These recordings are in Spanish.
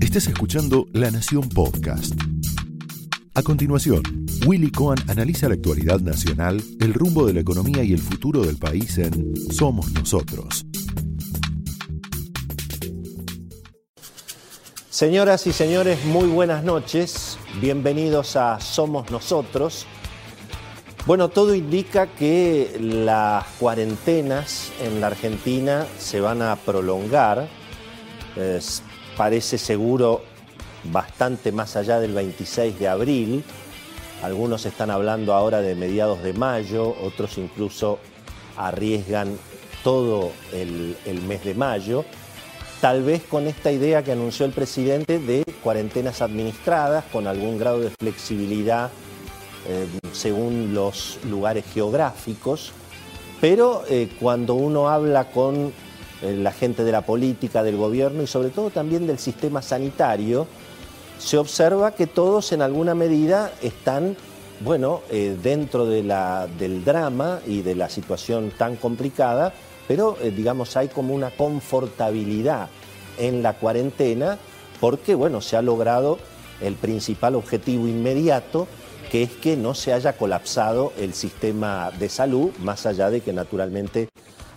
Estás escuchando La Nación Podcast. A continuación, Willy Cohen analiza la actualidad nacional, el rumbo de la economía y el futuro del país en Somos Nosotros. Señoras y señores, muy buenas noches. Bienvenidos a Somos Nosotros. Bueno, todo indica que las cuarentenas en la Argentina se van a prolongar. Parece seguro bastante más allá del 26 de abril. Algunos están hablando ahora de mediados de mayo, otros incluso arriesgan todo el, mes de mayo tal vez con esta idea que anunció el presidente de cuarentenas administradas con algún grado de flexibilidad eh, según los lugares geográficos, pero eh, cuando uno habla con la gente de la política, del gobierno y sobre todo también del sistema sanitario, se observa que todos en alguna medida están, bueno, dentro de la, del drama y de la situación tan complicada, pero eh, digamos hay como una confortabilidad en la cuarentena porque bueno, se ha logrado el principal objetivo inmediato que es que no se haya colapsado el sistema de salud, más allá de que naturalmente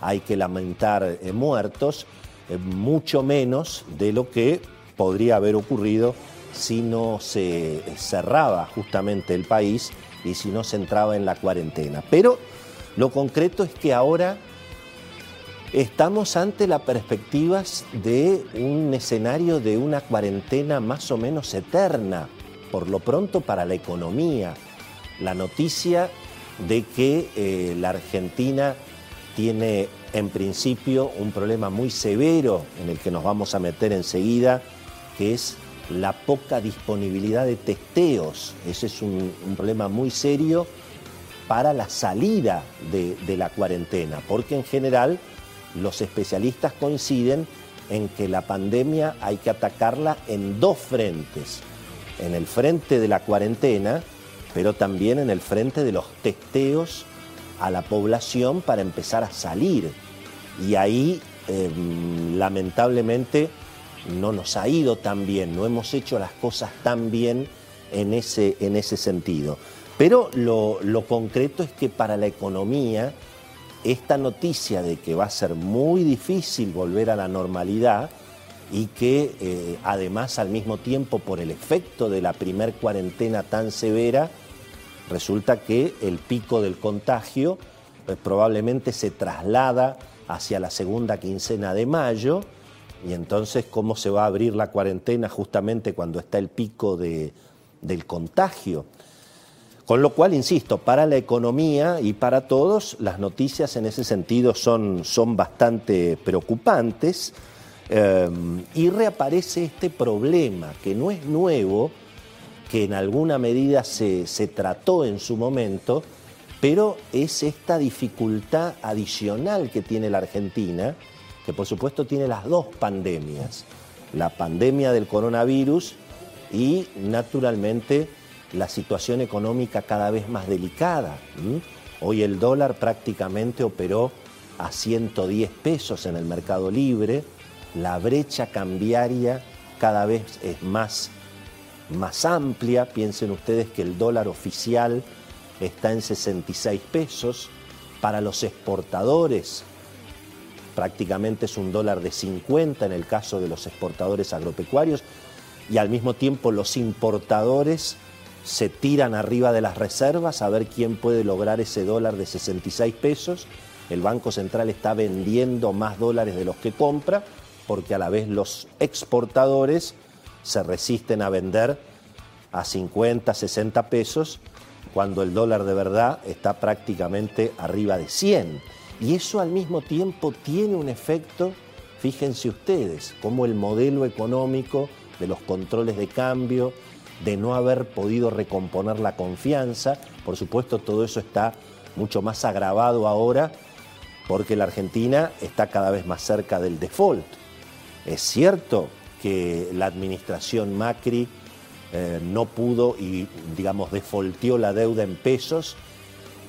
hay que lamentar eh, muertos, eh, mucho menos de lo que podría haber ocurrido si no se cerraba justamente el país y si no se entraba en la cuarentena. Pero lo concreto es que ahora Estamos ante las perspectivas de un escenario de una cuarentena más o menos eterna, por lo pronto para la economía. La noticia de que eh, la Argentina tiene en principio un problema muy severo en el que nos vamos a meter enseguida, que es la poca disponibilidad de testeos. Ese es un, problema muy serio para la salida de la cuarentena, porque en general los especialistas coinciden en que la pandemia hay que atacarla en dos frentes, en el frente de la cuarentena, pero también en el frente de los testeos a la población para empezar a salir. Y ahí, em, lamentablemente, no nos ha ido tan bien, no hemos hecho las cosas tan bien en ese, en ese sentido. Pero lo, lo concreto es que para la economía, esta noticia de que va a ser muy difícil volver a la normalidad y que eh, además al mismo tiempo por el efecto de la primer cuarentena tan severa, resulta que el pico del contagio eh, probablemente se traslada hacia la segunda quincena de mayo y entonces cómo se va a abrir la cuarentena justamente cuando está el pico del contagio. Con lo cual, insisto, para la economía y para todos, las noticias en ese sentido son, son bastante preocupantes eh, y reaparece este problema que no es nuevo, que en alguna medida se, se trató en su momento, pero es esta dificultad adicional que tiene la Argentina, que por supuesto tiene las dos pandemias, la pandemia del coronavirus y naturalmente la situación económica cada vez más delicada. Hoy el dólar prácticamente operó a 110 pesos en el mercado libre, la brecha cambiaria cada vez es más, más amplia, piensen ustedes que el dólar oficial está en 66 pesos, para los exportadores prácticamente es un dólar de 50 en el caso de los exportadores agropecuarios. Y al mismo tiempo los importadores se tiran arriba de las reservas a ver quién puede lograr ese dólar de 66 pesos. El Banco Central está vendiendo más dólares de los que compra porque a la vez los exportadores se resisten a vender a 50, 60 pesos cuando el dólar de verdad está prácticamente arriba de 100. Y eso al mismo tiempo tiene un efecto, fíjense ustedes, como el modelo económico de los controles de cambio, de no haber podido recomponer la confianza. Por supuesto, todo eso está mucho más agravado ahora porque la Argentina está cada vez más cerca del default. Es cierto que la administración Macri eh, no pudo y, digamos, defaultió la deuda en pesos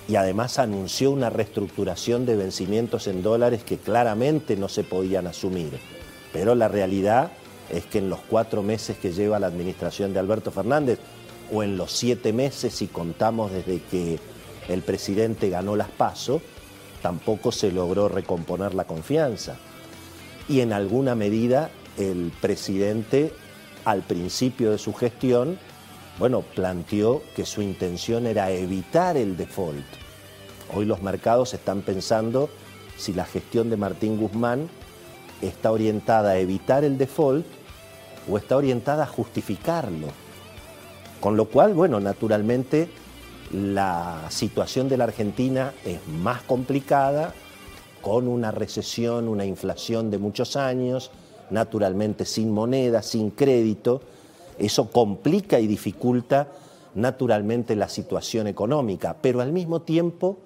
y además anunció una reestructuración de vencimientos en dólares que claramente no se podían asumir. Pero la realidad es que en los cuatro meses que lleva la administración de Alberto Fernández, o en los siete meses si contamos desde que el presidente ganó las pasos, tampoco se logró recomponer la confianza. Y en alguna medida el presidente al principio de su gestión, bueno, planteó que su intención era evitar el default. Hoy los mercados están pensando si la gestión de Martín Guzmán está orientada a evitar el default o está orientada a justificarlo. Con lo cual, bueno, naturalmente la situación de la Argentina es más complicada, con una recesión, una inflación de muchos años, naturalmente sin moneda, sin crédito. Eso complica y dificulta naturalmente la situación económica, pero al mismo tiempo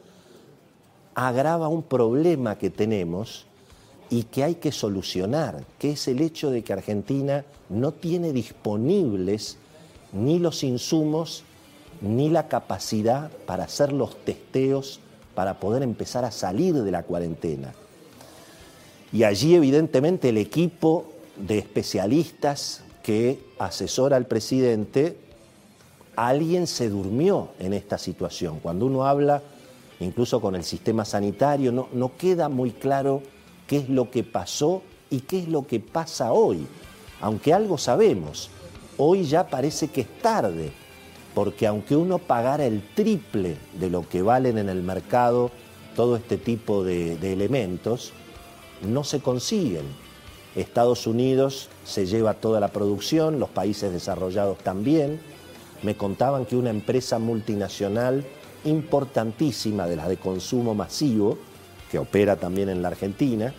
agrava un problema que tenemos y que hay que solucionar, que es el hecho de que Argentina no tiene disponibles ni los insumos ni la capacidad para hacer los testeos para poder empezar a salir de la cuarentena. Y allí evidentemente el equipo de especialistas que asesora al presidente, alguien se durmió en esta situación. Cuando uno habla incluso con el sistema sanitario, no, queda muy claro qué es lo que pasó y qué es lo que pasa hoy. Aunque algo sabemos, hoy ya parece que es tarde, porque aunque uno pagara el triple de lo que valen en el mercado todo este tipo de elementos, no se consiguen. Estados Unidos se lleva toda la producción, los países desarrollados también. Me contaban que una empresa multinacional importantísima de las de consumo masivo, que opera también en la Argentina,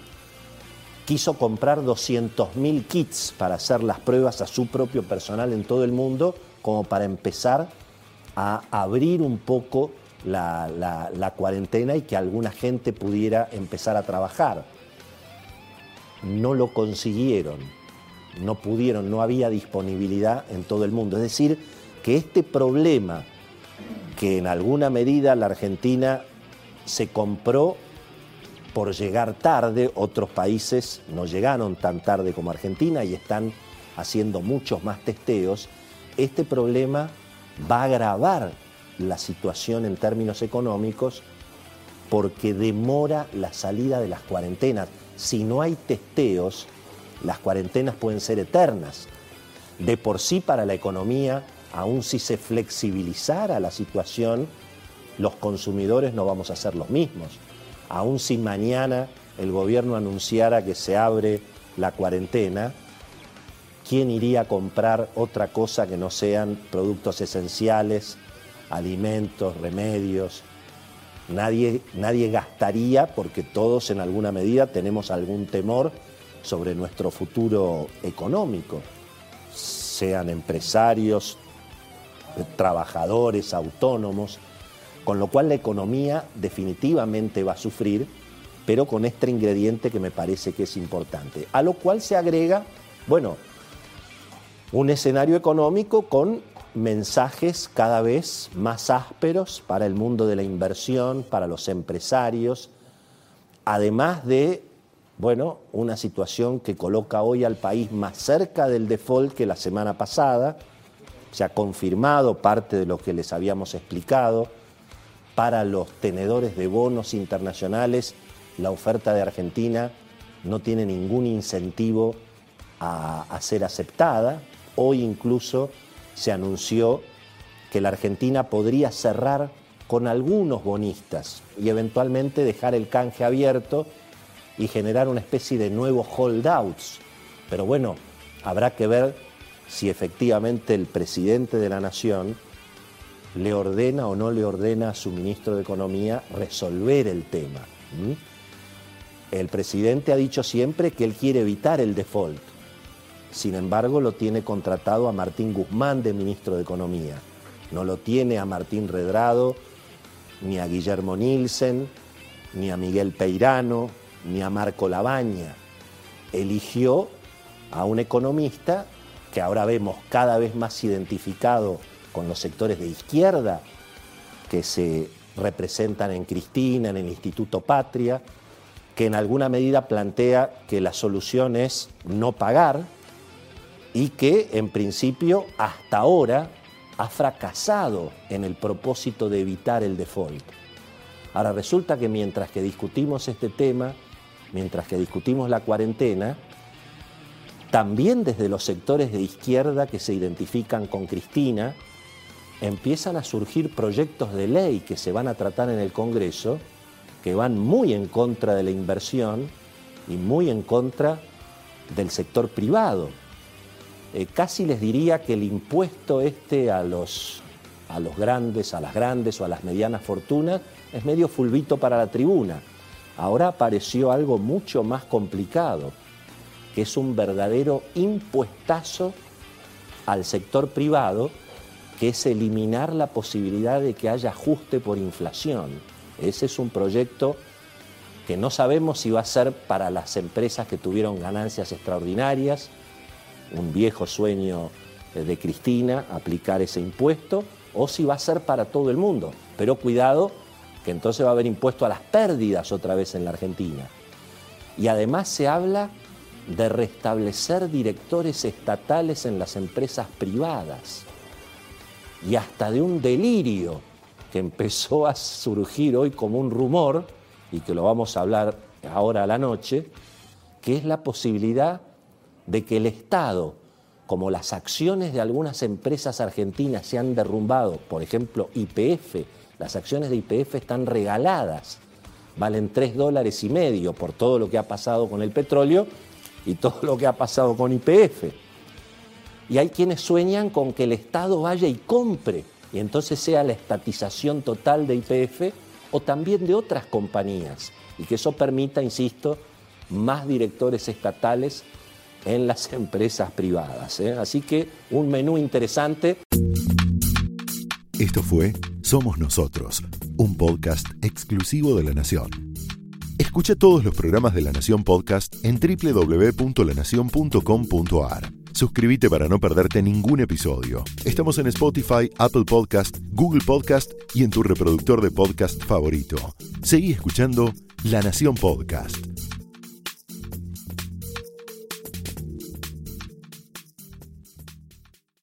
quiso comprar 200.000 kits para hacer las pruebas a su propio personal en todo el mundo, como para empezar a abrir un poco la, la cuarentena y que alguna gente pudiera empezar a trabajar. No lo consiguieron, no pudieron, no había disponibilidad en todo el mundo. Es decir, que este problema que en alguna medida la Argentina se compró por llegar tarde, otros países no llegaron tan tarde como Argentina y están haciendo muchos más testeos, este problema va a agravar la situación en términos económicos porque demora la salida de las cuarentenas. Si no hay testeos, las cuarentenas pueden ser eternas. De por sí para la economía aún si se flexibilizara la situación, los consumidores no vamos a ser los mismos. Aún si mañana el gobierno anunciara que se abre la cuarentena, ¿quién iría a comprar otra cosa que no sean productos esenciales, alimentos, remedios? Nadie, nadie gastaría porque todos en alguna medida tenemos algún temor sobre nuestro futuro económico, sean empresarios, trabajadores, autónomos, con lo cual la economía definitivamente va a sufrir, pero con este ingrediente que me parece que es importante. A lo cual se agrega, bueno, un escenario económico con mensajes cada vez más ásperos para el mundo de la inversión, para los empresarios, además de, bueno, una situación que coloca hoy al país más cerca del default que la semana pasada, se ha confirmado parte de lo que les habíamos explicado. Para los tenedores de bonos internacionales, la oferta de Argentina no tiene ningún incentivo a, ser aceptada. Hoy incluso se anunció que la Argentina podría cerrar con algunos bonistas y eventualmente dejar el canje abierto y generar una especie de nuevos holdouts. Pero bueno, habrá que ver si efectivamente el presidente de la Nación le ordena o no le ordena a su ministro de Economía resolver el tema. El presidente ha dicho siempre que él quiere evitar el default. Sin embargo, lo tiene contratado a Martín Guzmán de ministro de Economía. No lo tiene a Martín Redrado, ni a Guillermo Nielsen, ni a Miguel Peirano, ni a Marco Labaña. Eligió a un economista que ahora vemos cada vez más identificado con los sectores de izquierda que se representan en Cristina, en el Instituto Patria, que en alguna medida plantea que la solución es no pagar y que en principio hasta ahora ha fracasado en el propósito de evitar el default. Ahora resulta que mientras que discutimos este tema, mientras que discutimos la cuarentena, también desde los sectores de izquierda que se identifican con Cristina, empiezan a surgir proyectos de ley que se van a tratar en el Congreso, que van muy en contra de la inversión y muy en contra del sector privado. Eh, casi les diría que el impuesto este a los, a los grandes, a las grandes o a las medianas fortunas es medio fulvito para la tribuna. Ahora apareció algo mucho más complicado que es un verdadero impuestazo al sector privado, que es eliminar la posibilidad de que haya ajuste por inflación. Ese es un proyecto que no sabemos si va a ser para las empresas que tuvieron ganancias extraordinarias, un viejo sueño de Cristina, aplicar ese impuesto, o si va a ser para todo el mundo. Pero cuidado, que entonces va a haber impuesto a las pérdidas otra vez en la Argentina. Y además se habla de restablecer directores estatales en las empresas privadas y hasta de un delirio que empezó a surgir hoy como un rumor y que lo vamos a hablar ahora a la noche, que es la posibilidad de que el Estado, como las acciones de algunas empresas argentinas se han derrumbado, por ejemplo IPF, las acciones de IPF están regaladas, valen 3 dólares y medio por todo lo que ha pasado con el petróleo, y todo lo que ha pasado con IPF. Y hay quienes sueñan con que el Estado vaya y compre y entonces sea la estatización total de IPF o también de otras compañías y que eso permita, insisto, más directores estatales en las empresas privadas. ¿eh? Así que un menú interesante. Esto fue Somos Nosotros, un podcast exclusivo de la Nación. Escucha todos los programas de La Nación Podcast en www.lanacion.com.ar. Suscríbete para no perderte ningún episodio. Estamos en Spotify, Apple Podcast, Google Podcast y en tu reproductor de podcast favorito. Seguí escuchando La Nación Podcast.